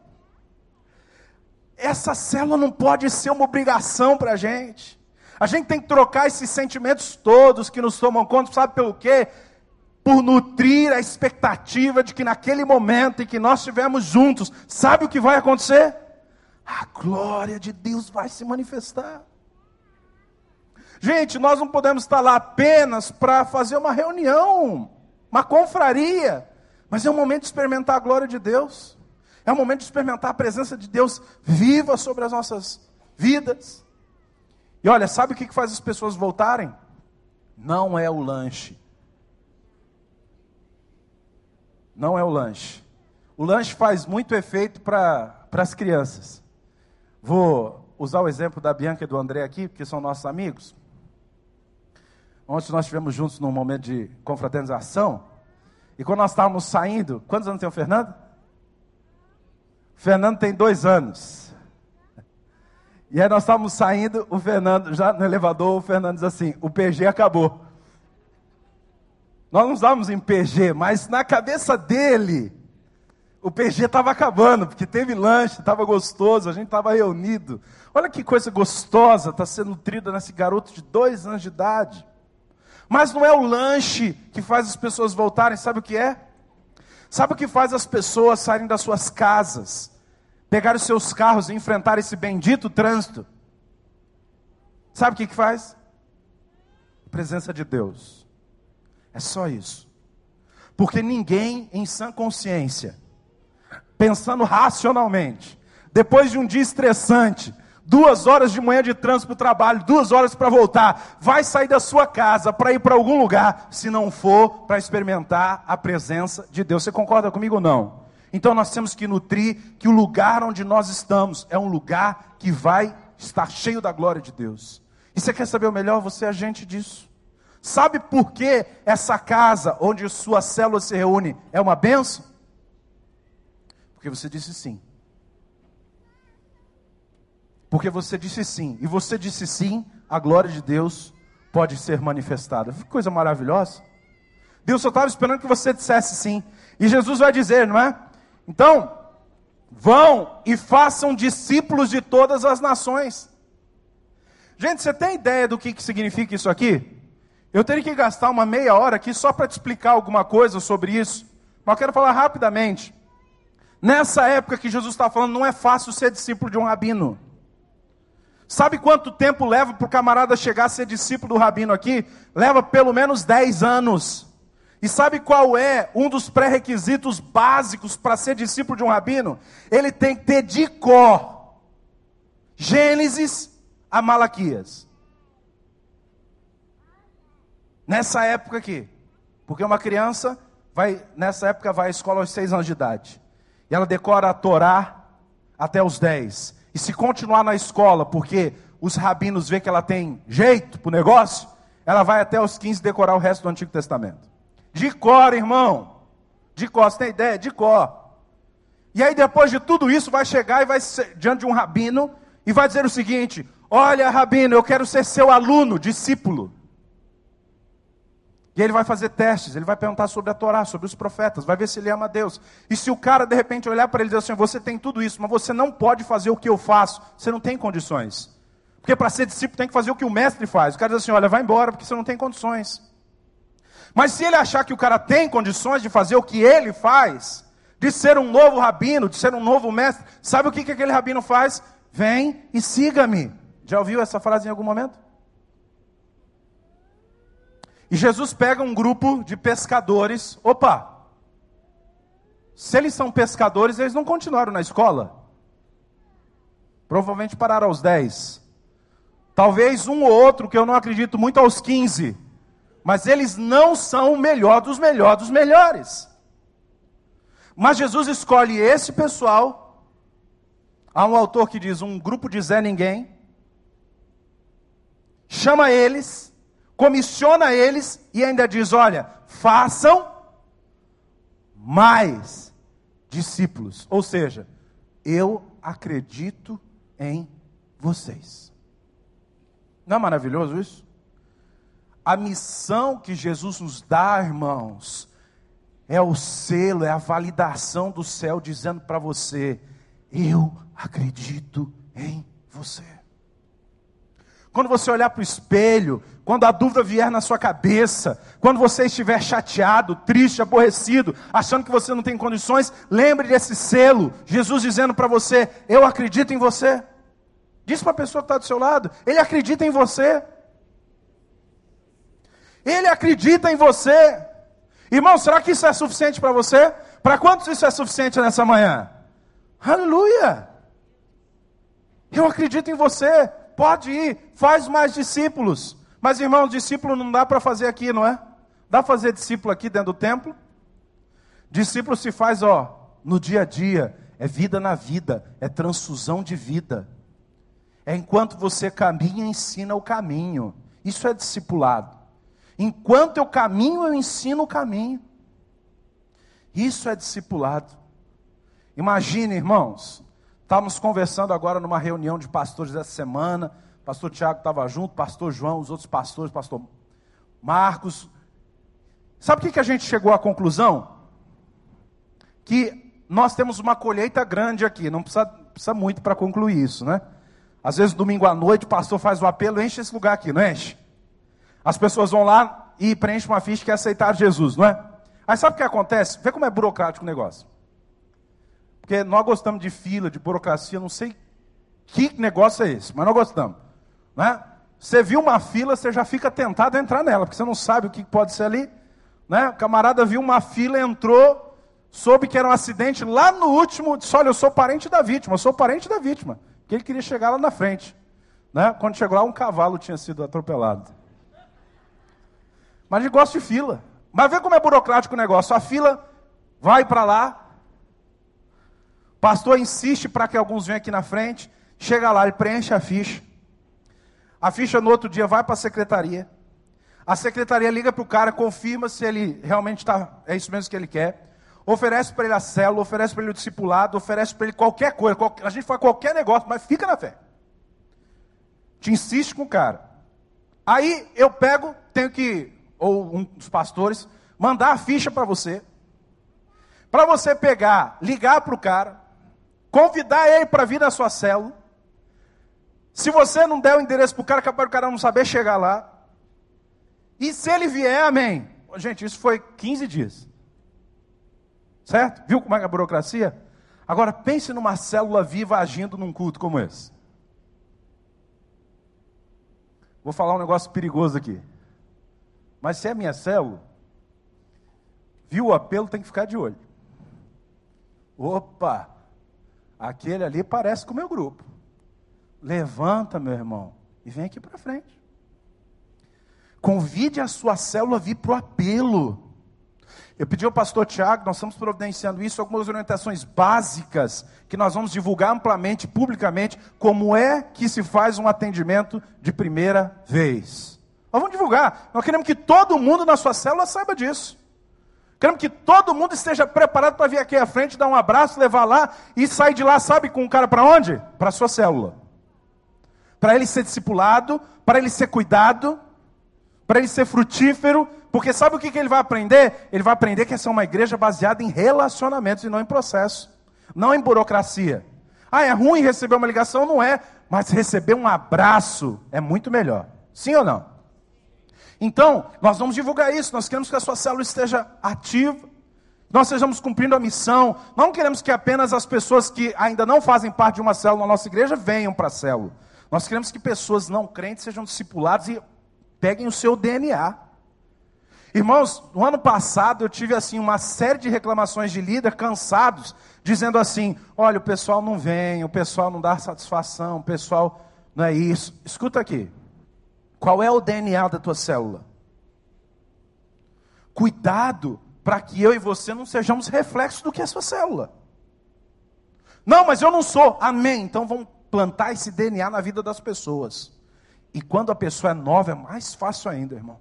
Essa célula não pode ser uma obrigação para a gente. A gente tem que trocar esses sentimentos todos que nos tomam conta, sabe pelo quê? Por nutrir a expectativa de que naquele momento em que nós estivermos juntos, sabe o que vai acontecer? A glória de Deus vai se manifestar. Gente, nós não podemos estar lá apenas para fazer uma reunião, uma confraria, mas é um momento de experimentar a glória de Deus, é um momento de experimentar a presença de Deus viva sobre as nossas vidas. E olha, sabe o que faz as pessoas voltarem? Não é o lanche. Não é o lanche. O lanche faz muito efeito para as crianças. Vou usar o exemplo da Bianca e do André aqui, porque são nossos amigos. Ontem nós estivemos juntos num momento de confraternização. E quando nós estávamos saindo, quantos anos tem o Fernando? O Fernando tem dois anos. E aí nós estávamos saindo, o Fernando, já no elevador, o Fernando diz assim: o PG acabou. Nós não estávamos em PG, mas na cabeça dele, o PG estava acabando, porque teve lanche, estava gostoso, a gente estava reunido. Olha que coisa gostosa está sendo nutrida nesse garoto de dois anos de idade. Mas não é o lanche que faz as pessoas voltarem, sabe o que é? Sabe o que faz as pessoas saírem das suas casas pegar os seus carros e enfrentar esse bendito trânsito. Sabe o que, que faz? A presença de Deus. É só isso. Porque ninguém em sã consciência, pensando racionalmente, depois de um dia estressante, duas horas de manhã de trânsito para o trabalho, duas horas para voltar, vai sair da sua casa para ir para algum lugar, se não for para experimentar a presença de Deus. Você concorda comigo ou não? Então nós temos que nutrir que o lugar onde nós estamos é um lugar que vai estar cheio da glória de Deus. E você quer saber o melhor? Você é agente disso. Sabe por que essa casa onde sua célula se reúne é uma benção? Porque você disse sim. Porque você disse sim. E você disse sim, a glória de Deus pode ser manifestada. Que coisa maravilhosa. Deus só estava esperando que você dissesse sim. E Jesus vai dizer, não é? Então, vão e façam discípulos de todas as nações. Gente, você tem ideia do que, que significa isso aqui? Eu teria que gastar uma meia hora aqui só para te explicar alguma coisa sobre isso. Mas eu quero falar rapidamente. Nessa época que Jesus está falando, não é fácil ser discípulo de um rabino. Sabe quanto tempo leva para o camarada chegar a ser discípulo do rabino aqui? Leva pelo menos 10 anos. E sabe qual é um dos pré-requisitos básicos para ser discípulo de um rabino? Ele tem que ter de cor Gênesis a Malaquias. Nessa época aqui. Porque uma criança vai, nessa época, vai à escola aos seis anos de idade. E ela decora a Torá até os dez. E se continuar na escola, porque os rabinos vê que ela tem jeito para o negócio, ela vai até os 15 decorar o resto do Antigo Testamento. De cor, irmão. De cor, você tem ideia? De cor. E aí, depois de tudo isso, vai chegar e vai ser, diante de um rabino e vai dizer o seguinte: Olha, rabino, eu quero ser seu aluno, discípulo. E ele vai fazer testes, ele vai perguntar sobre a Torá, sobre os profetas, vai ver se ele ama Deus. E se o cara de repente olhar para ele e dizer assim: Você tem tudo isso, mas você não pode fazer o que eu faço, você não tem condições. Porque para ser discípulo tem que fazer o que o mestre faz. O cara diz assim: Olha, vai embora, porque você não tem condições. Mas se ele achar que o cara tem condições de fazer o que ele faz, de ser um novo rabino, de ser um novo mestre, sabe o que, que aquele rabino faz? Vem e siga-me. Já ouviu essa frase em algum momento? E Jesus pega um grupo de pescadores. Opa, Se eles são pescadores, eles não continuaram na escola. Provavelmente pararam aos 10. Talvez um ou outro, que eu não acredito muito, aos 15. Mas eles não são o melhor dos melhores dos melhores. Mas Jesus escolhe esse pessoal. Há um autor que diz: um grupo de Zé Ninguém. Chama eles, comissiona eles e ainda diz: olha, façam mais discípulos. Ou seja, eu acredito em vocês. Não é maravilhoso isso? A missão que Jesus nos dá, irmãos, é o selo, é a validação do céu dizendo para você: eu acredito em você. Quando você olhar para o espelho, quando a dúvida vier na sua cabeça, quando você estiver chateado, triste, aborrecido, achando que você não tem condições, lembre desse selo, Jesus dizendo para você: Eu acredito em você. Diz para a pessoa que está do seu lado: Ele acredita em você. Ele acredita em você. Irmão, será que isso é suficiente para você? Para quantos isso é suficiente nessa manhã? Aleluia! Eu acredito em você. Pode ir, faz mais discípulos. Mas, irmão, discípulo não dá para fazer aqui, não é? Dá para fazer discípulo aqui dentro do templo? Discípulo se faz, ó, no dia a dia. É vida na vida, é transfusão de vida. É enquanto você caminha, ensina o caminho. Isso é discipulado. Enquanto eu caminho, eu ensino o caminho. Isso é discipulado. Imagine, irmãos, estávamos conversando agora numa reunião de pastores essa semana. Pastor Tiago estava junto, pastor João, os outros pastores, pastor Marcos. Sabe o que, que a gente chegou à conclusão? Que nós temos uma colheita grande aqui, não precisa, precisa muito para concluir isso, né? Às vezes, domingo à noite, o pastor faz o apelo, enche esse lugar aqui, não enche? As pessoas vão lá e preenchem uma ficha que é aceitar Jesus, não é? Aí sabe o que acontece? Vê como é burocrático o negócio. Porque nós gostamos de fila, de burocracia, não sei que negócio é esse, mas nós gostamos. Né? Você viu uma fila, você já fica tentado a entrar nela, porque você não sabe o que pode ser ali. Né? O camarada viu uma fila, entrou, soube que era um acidente, lá no último, disse, olha, eu sou parente da vítima, eu sou parente da vítima. Que ele queria chegar lá na frente. Né? Quando chegou lá, um cavalo tinha sido atropelado. Mas ele gosta de fila. Mas vê como é burocrático o negócio. A fila vai para lá. Pastor insiste para que alguns venham aqui na frente. Chega lá, ele preenche a ficha. A ficha no outro dia vai para a secretaria. A secretaria liga para o cara, confirma se ele realmente está, é isso mesmo que ele quer. Oferece para ele a célula, oferece para ele o discipulado, oferece para ele qualquer coisa. a gente faz qualquer negócio, mas fica na fé. Te insiste com o cara. Aí eu pego, tenho que ou um dos pastores, mandar a ficha para você, para você pegar, ligar para o cara, convidar ele para vir na sua célula. Se você não der o endereço para o cara, capaz do cara não saber chegar lá. E se ele vier, amém. Gente, isso foi 15 dias. Certo? Viu como é, é a burocracia? Agora pense numa célula viva agindo num culto como esse. Vou falar um negócio perigoso aqui. Mas se é minha célula, viu o apelo, tem que ficar de olho. Opa, aquele ali parece com o meu grupo. Levanta, meu irmão, e vem aqui para frente. Convide a sua célula a vir para o apelo. Eu pedi ao pastor Tiago, nós estamos providenciando isso, algumas orientações básicas que nós vamos divulgar amplamente, publicamente, como é que se faz um atendimento de primeira vez. Nós vamos divulgar. Nós queremos que todo mundo na sua célula saiba disso. Queremos que todo mundo esteja preparado para vir aqui à frente, dar um abraço, levar lá e sair de lá, sabe, com o cara para onde? Para a sua célula. Para ele ser discipulado, para ele ser cuidado, para ele ser frutífero, porque sabe o que, que ele vai aprender? Ele vai aprender que essa é uma igreja baseada em relacionamentos e não em processo, não em burocracia. Ah, é ruim receber uma ligação? Não é, mas receber um abraço é muito melhor. Sim ou não? Então, nós vamos divulgar isso, nós queremos que a sua célula esteja ativa, nós estejamos cumprindo a missão, não queremos que apenas as pessoas que ainda não fazem parte de uma célula na nossa igreja venham para a célula. Nós queremos que pessoas não crentes sejam discipuladas e peguem o seu DNA. Irmãos, no ano passado eu tive assim uma série de reclamações de líder cansados, dizendo assim: olha, o pessoal não vem, o pessoal não dá satisfação, o pessoal não é isso. Escuta aqui. Qual é o DNA da tua célula? Cuidado para que eu e você não sejamos reflexos do que é a sua célula. Não, mas eu não sou. Amém. Então vamos plantar esse DNA na vida das pessoas. E quando a pessoa é nova, é mais fácil ainda, irmão.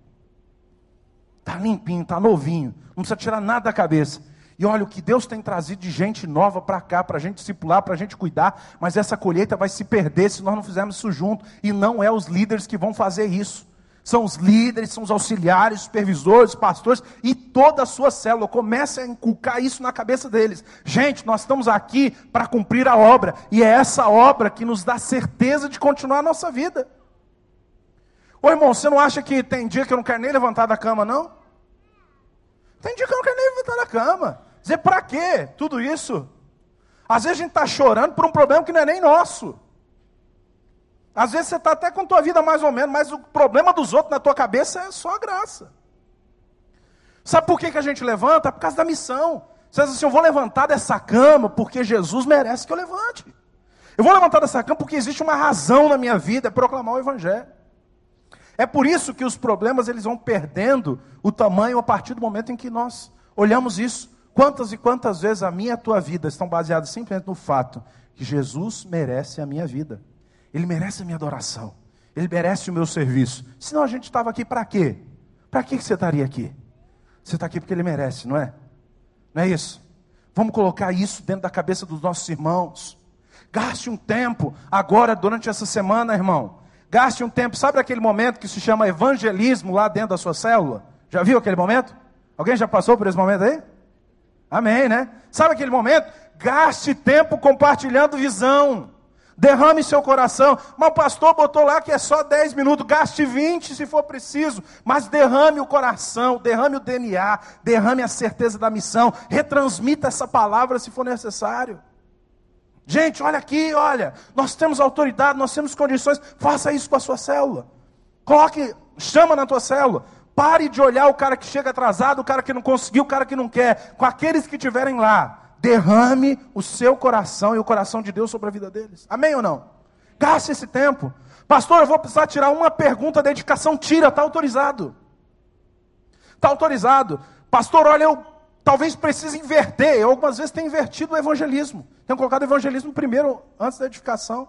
Está limpinho, está novinho. Não precisa tirar nada da cabeça. E olha o que Deus tem trazido de gente nova para cá, para a gente discipular, para a gente cuidar. Mas essa colheita vai se perder se nós não fizermos isso junto. E não é os líderes que vão fazer isso. São os líderes, são os auxiliares, supervisores, pastores e toda a sua célula. Comece a inculcar isso na cabeça deles. Gente, nós estamos aqui para cumprir a obra. E é essa obra que nos dá certeza de continuar a nossa vida. Ô irmão, você não acha que tem dia que eu não quero nem levantar da cama, não? Tem dia que eu não quero nem levantar da cama. Dizer, para quê tudo isso? Às vezes a gente está chorando por um problema que não é nem nosso. Às vezes você está até com a tua vida mais ou menos, mas o problema dos outros na tua cabeça é só graça. Sabe por que, que a gente levanta? Por causa da missão. Você diz assim, eu vou levantar dessa cama porque Jesus merece que eu levante. Eu vou levantar dessa cama porque existe uma razão na minha vida, é proclamar o Evangelho. É por isso que os problemas eles vão perdendo o tamanho a partir do momento em que nós olhamos isso. Quantas e quantas vezes a minha e a tua vida estão baseadas simplesmente no fato que Jesus merece a minha vida. Ele merece a minha adoração. Ele merece o meu serviço. Senão a gente estava aqui para quê? Para que você estaria aqui? Você está aqui porque ele merece, não é? Não é isso? Vamos colocar isso dentro da cabeça dos nossos irmãos. Gaste um tempo agora, durante essa semana, irmão. Gaste um tempo, sabe aquele momento que se chama evangelismo lá dentro da sua célula? Já viu aquele momento? Alguém já passou por esse momento aí? Amém, né? Sabe aquele momento? Gaste tempo compartilhando visão. Derrame seu coração. Mas o pastor botou lá que é só 10 minutos. Gaste 20 se for preciso. Mas derrame o coração, derrame o DNA, derrame a certeza da missão. Retransmita essa palavra se for necessário. Gente, olha aqui, olha. Nós temos autoridade, nós temos condições. Faça isso com a sua célula. Coloque, chama na tua célula. Pare de olhar o cara que chega atrasado, o cara que não conseguiu, o cara que não quer. Com aqueles que estiverem lá derrame o seu coração e o coração de Deus sobre a vida deles. Amém ou não? Gaste esse tempo. Pastor, eu vou precisar tirar uma pergunta da dedicação. Tira, está autorizado. Está autorizado. Pastor, olha, eu talvez precise inverter. Eu algumas vezes tenho invertido o evangelismo. Tenho colocado o evangelismo primeiro, antes da edificação.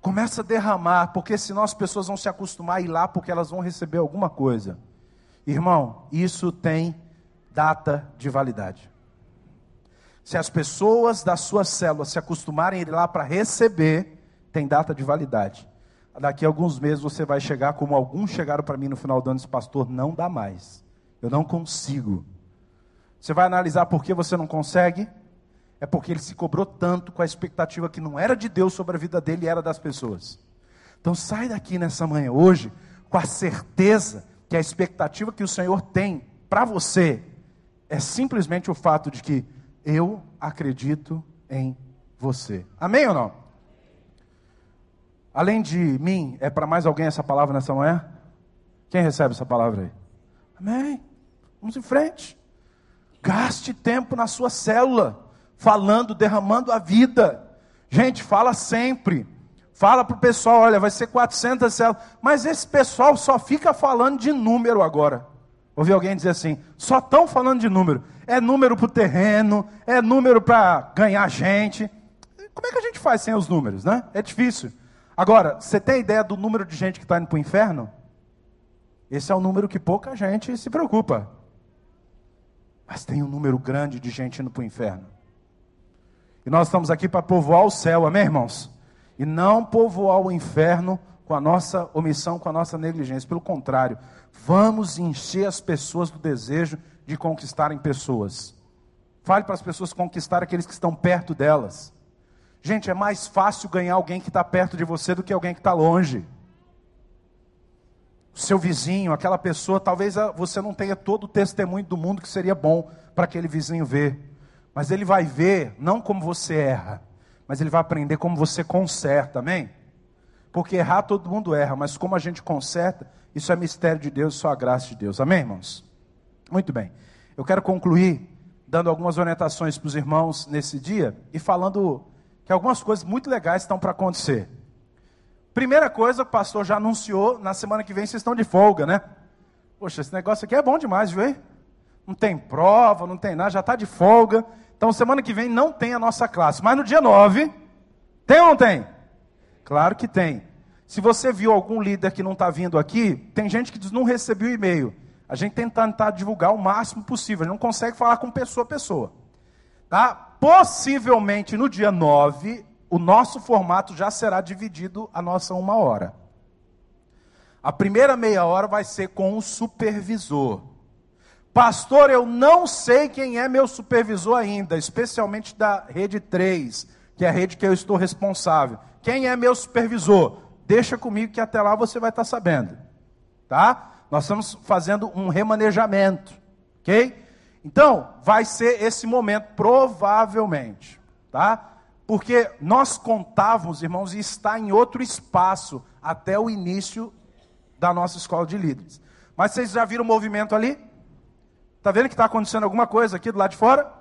Começa a derramar, porque senão as pessoas vão se acostumar a ir lá porque elas vão receber alguma coisa. Irmão, isso tem data de validade. Se as pessoas da sua célula se acostumarem a ir lá para receber, tem data de validade. Daqui a alguns meses você vai chegar como alguns chegaram para mim no final do ano, esse pastor não dá mais. Eu não consigo. Você vai analisar por que você não consegue? É porque ele se cobrou tanto com a expectativa que não era de Deus sobre a vida dele, era das pessoas. Então sai daqui nessa manhã hoje com a certeza que a expectativa que o Senhor tem para você é simplesmente o fato de que eu acredito em você. Amém ou não? Além de mim, é para mais alguém essa palavra nessa manhã? Quem recebe essa palavra aí? Amém. Vamos em frente. Gaste tempo na sua célula, falando, derramando a vida. Gente, fala sempre. Fala para o pessoal, olha, vai ser 400 células. Mas esse pessoal só fica falando de número agora. Ouvi alguém dizer assim: só estão falando de número. É número para o terreno, é número para ganhar gente. Como é que a gente faz sem os números, né? É difícil. Agora, você tem ideia do número de gente que está indo para o inferno? Esse é o número que pouca gente se preocupa. Mas tem um número grande de gente indo para o inferno. E nós estamos aqui para povoar o céu, amém, irmãos? E não povoar o inferno com a nossa omissão, com a nossa negligência. Pelo contrário, vamos encher as pessoas do desejo de conquistarem pessoas. Fale para as pessoas conquistar aqueles que estão perto delas. Gente, é mais fácil ganhar alguém que está perto de você do que alguém que está longe. Seu vizinho, aquela pessoa, talvez você não tenha todo o testemunho do mundo que seria bom para aquele vizinho ver. Mas ele vai ver não como você erra, mas ele vai aprender como você conserta, amém? Porque errar todo mundo erra, mas como a gente conserta, isso é mistério de Deus, só a graça de Deus. Amém, irmãos? Muito bem. Eu quero concluir dando algumas orientações para os irmãos nesse dia e falando que algumas coisas muito legais estão para acontecer. Primeira coisa, o pastor já anunciou, na semana que vem vocês estão de folga, né? Poxa, esse negócio aqui é bom demais, viu? Hein? Não tem prova, não tem nada, já está de folga. Então, semana que vem não tem a nossa classe. Mas no dia 9, tem ou não tem? Claro que tem. Se você viu algum líder que não está vindo aqui, tem gente que diz não recebeu o e-mail. A gente tenta tentar divulgar o máximo possível, a gente não consegue falar com pessoa a pessoa. Tá? Possivelmente no dia 9, o nosso formato já será dividido a nossa uma hora. A primeira meia hora vai ser com o supervisor. Pastor, eu não sei quem é meu supervisor ainda, especialmente da rede 3, que é a rede que eu estou responsável. Quem é meu supervisor? Deixa comigo que até lá você vai estar sabendo. Tá? Nós estamos fazendo um remanejamento, ok? Então, vai ser esse momento, provavelmente, tá? Porque nós contávamos, irmãos, e está em outro espaço até o início da nossa escola de líderes. Mas vocês já viram o movimento ali? Está vendo que está acontecendo alguma coisa aqui do lado de fora?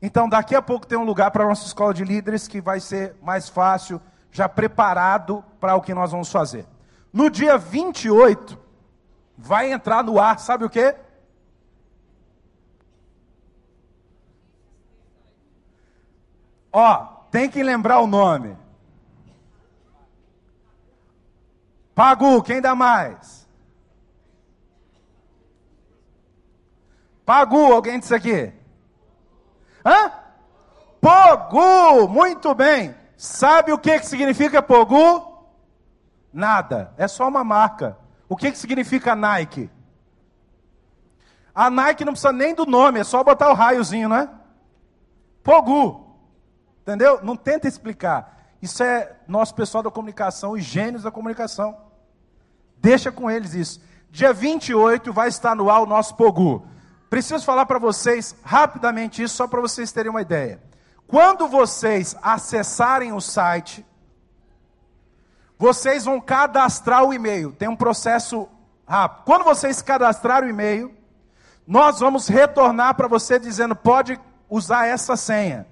Então, daqui a pouco tem um lugar para a nossa escola de líderes que vai ser mais fácil, já preparado para o que nós vamos fazer. No dia 28, vai entrar no ar, sabe o que? Ó, tem que lembrar o nome. Pagu, quem dá mais? Pagu, alguém disse aqui? Hã? Pogu, muito bem. Sabe o que, que significa Pogu? Nada, é só uma marca. O que, que significa Nike? A Nike não precisa nem do nome, é só botar o raiozinho, não é? Pogu. Entendeu? Não tenta explicar. Isso é nosso pessoal da comunicação, os gênios da comunicação. Deixa com eles isso. Dia 28 vai estar no ar o nosso Pogu. Preciso falar para vocês rapidamente isso, só para vocês terem uma ideia. Quando vocês acessarem o site, vocês vão cadastrar o e-mail. Tem um processo rápido. Quando vocês cadastrarem o e-mail, nós vamos retornar para você dizendo: pode usar essa senha.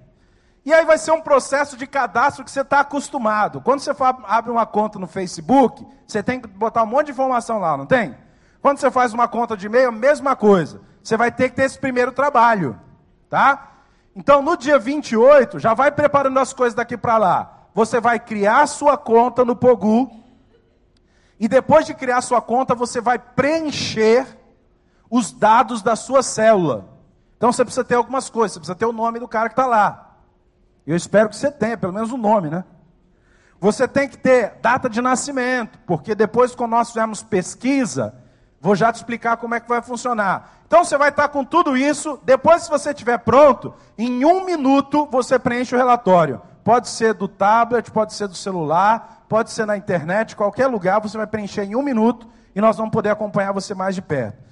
E aí vai ser um processo de cadastro que você está acostumado. Quando você abre uma conta no Facebook, você tem que botar um monte de informação lá, não tem? Quando você faz uma conta de e-mail, a mesma coisa. Você vai ter que ter esse primeiro trabalho, tá? Então, no dia 28, já vai preparando as coisas daqui para lá você vai criar sua conta no Pogu. E depois de criar sua conta, você vai preencher os dados da sua célula. Então você precisa ter algumas coisas, você precisa ter o nome do cara que está lá. Eu espero que você tenha, pelo menos o nome, né? Você tem que ter data de nascimento, porque depois, quando nós fizermos pesquisa, vou já te explicar como é que vai funcionar. Então você vai estar com tudo isso, depois, se você estiver pronto, em um minuto você preenche o relatório. Pode ser do tablet, pode ser do celular, pode ser na internet, qualquer lugar, você vai preencher em um minuto e nós vamos poder acompanhar você mais de perto.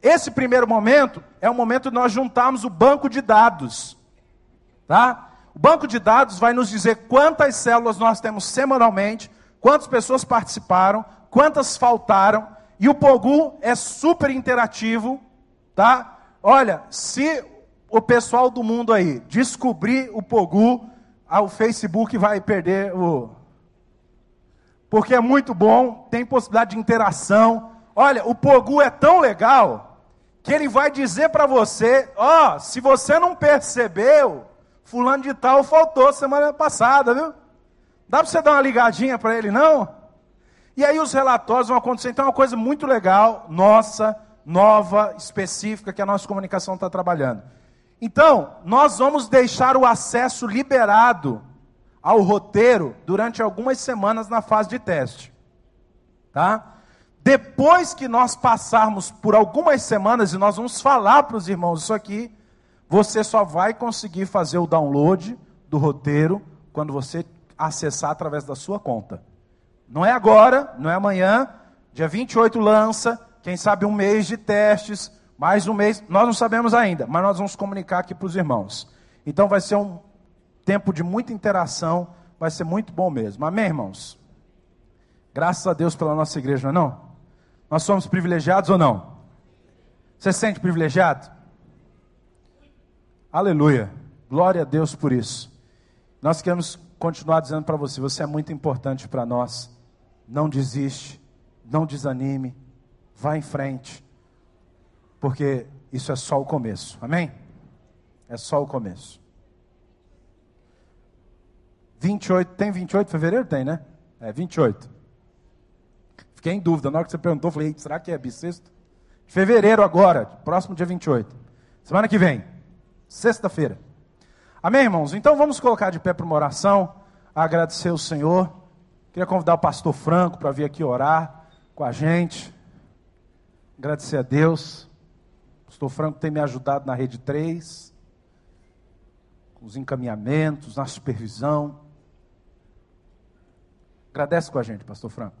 Esse primeiro momento é o momento de nós juntarmos o banco de dados. Tá? O banco de dados vai nos dizer quantas células nós temos semanalmente, quantas pessoas participaram, quantas faltaram, e o Pogu é super interativo, tá? Olha, se o pessoal do mundo aí descobrir o Pogu, ah, o Facebook vai perder o. Porque é muito bom, tem possibilidade de interação. Olha, o Pogu é tão legal que ele vai dizer para você: ó, oh, se você não percebeu, Fulano de Tal faltou semana passada, viu? Dá para você dar uma ligadinha para ele, não? E aí os relatórios vão acontecer. Então é uma coisa muito legal, nossa, nova, específica, que a nossa comunicação está trabalhando. Então, nós vamos deixar o acesso liberado ao roteiro durante algumas semanas na fase de teste. Tá? Depois que nós passarmos por algumas semanas, e nós vamos falar para os irmãos isso aqui, você só vai conseguir fazer o download do roteiro quando você acessar através da sua conta. Não é agora, não é amanhã, dia 28 lança, quem sabe um mês de testes, mais um mês, nós não sabemos ainda, mas nós vamos comunicar aqui para os irmãos. Então vai ser um tempo de muita interação, vai ser muito bom mesmo. Amém, irmãos? Graças a Deus pela nossa igreja, não é não? Nós somos privilegiados ou não? Você se sente privilegiado? Aleluia. Glória a Deus por isso. Nós queremos continuar dizendo para você: você é muito importante para nós. Não desiste, não desanime, vá em frente, porque isso é só o começo. Amém? É só o começo. 28, tem 28 de fevereiro? Tem, né? É, 28. Fiquei em dúvida. Na hora que você perguntou, falei, será que é bissexto? Fevereiro agora, próximo dia 28. Semana que vem, sexta-feira. Amém, irmãos? Então vamos colocar de pé para uma oração, agradecer o Senhor. Queria convidar o pastor Franco para vir aqui orar com a gente. Agradecer a Deus. Pastor Franco tem me ajudado na rede 3, com os encaminhamentos, na supervisão. Agradece com a gente, pastor Franco.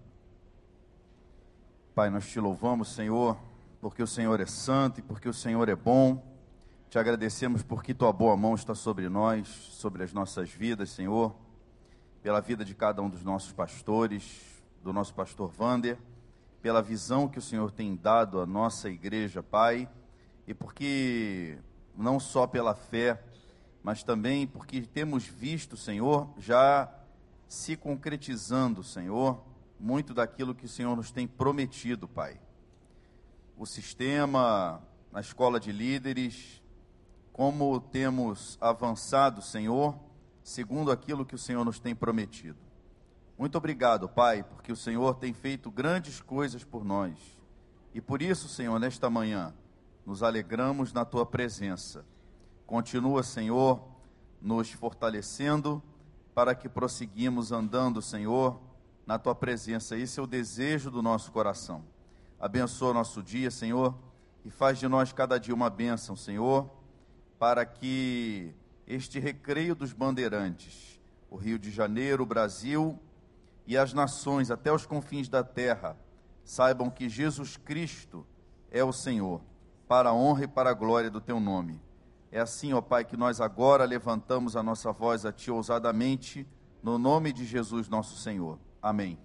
Pai, nós te louvamos, Senhor, porque o Senhor é santo e porque o Senhor é bom. Te agradecemos porque tua boa mão está sobre nós, sobre as nossas vidas, Senhor, pela vida de cada um dos nossos pastores, do nosso pastor Vander, pela visão que o Senhor tem dado à nossa igreja, Pai, e porque não só pela fé, mas também porque temos visto, Senhor, já se concretizando, Senhor, muito daquilo que o Senhor nos tem prometido, Pai. O sistema, a escola de líderes, como temos avançado, Senhor, segundo aquilo que o Senhor nos tem prometido. Muito obrigado, Pai, porque o Senhor tem feito grandes coisas por nós. E por isso, Senhor, nesta manhã, nos alegramos na tua presença. Continua, Senhor, nos fortalecendo para que prosseguimos andando, Senhor, na tua presença. Esse é o desejo do nosso coração. Abençoa nosso dia, Senhor, e faz de nós cada dia uma bênção, Senhor, para que este recreio dos bandeirantes, o Rio de Janeiro, o Brasil e as nações até os confins da terra, saibam que Jesus Cristo é o Senhor, para a honra e para a glória do teu nome. É assim, ó Pai, que nós agora levantamos a nossa voz a Ti ousadamente, no nome de Jesus, nosso Senhor. Amém.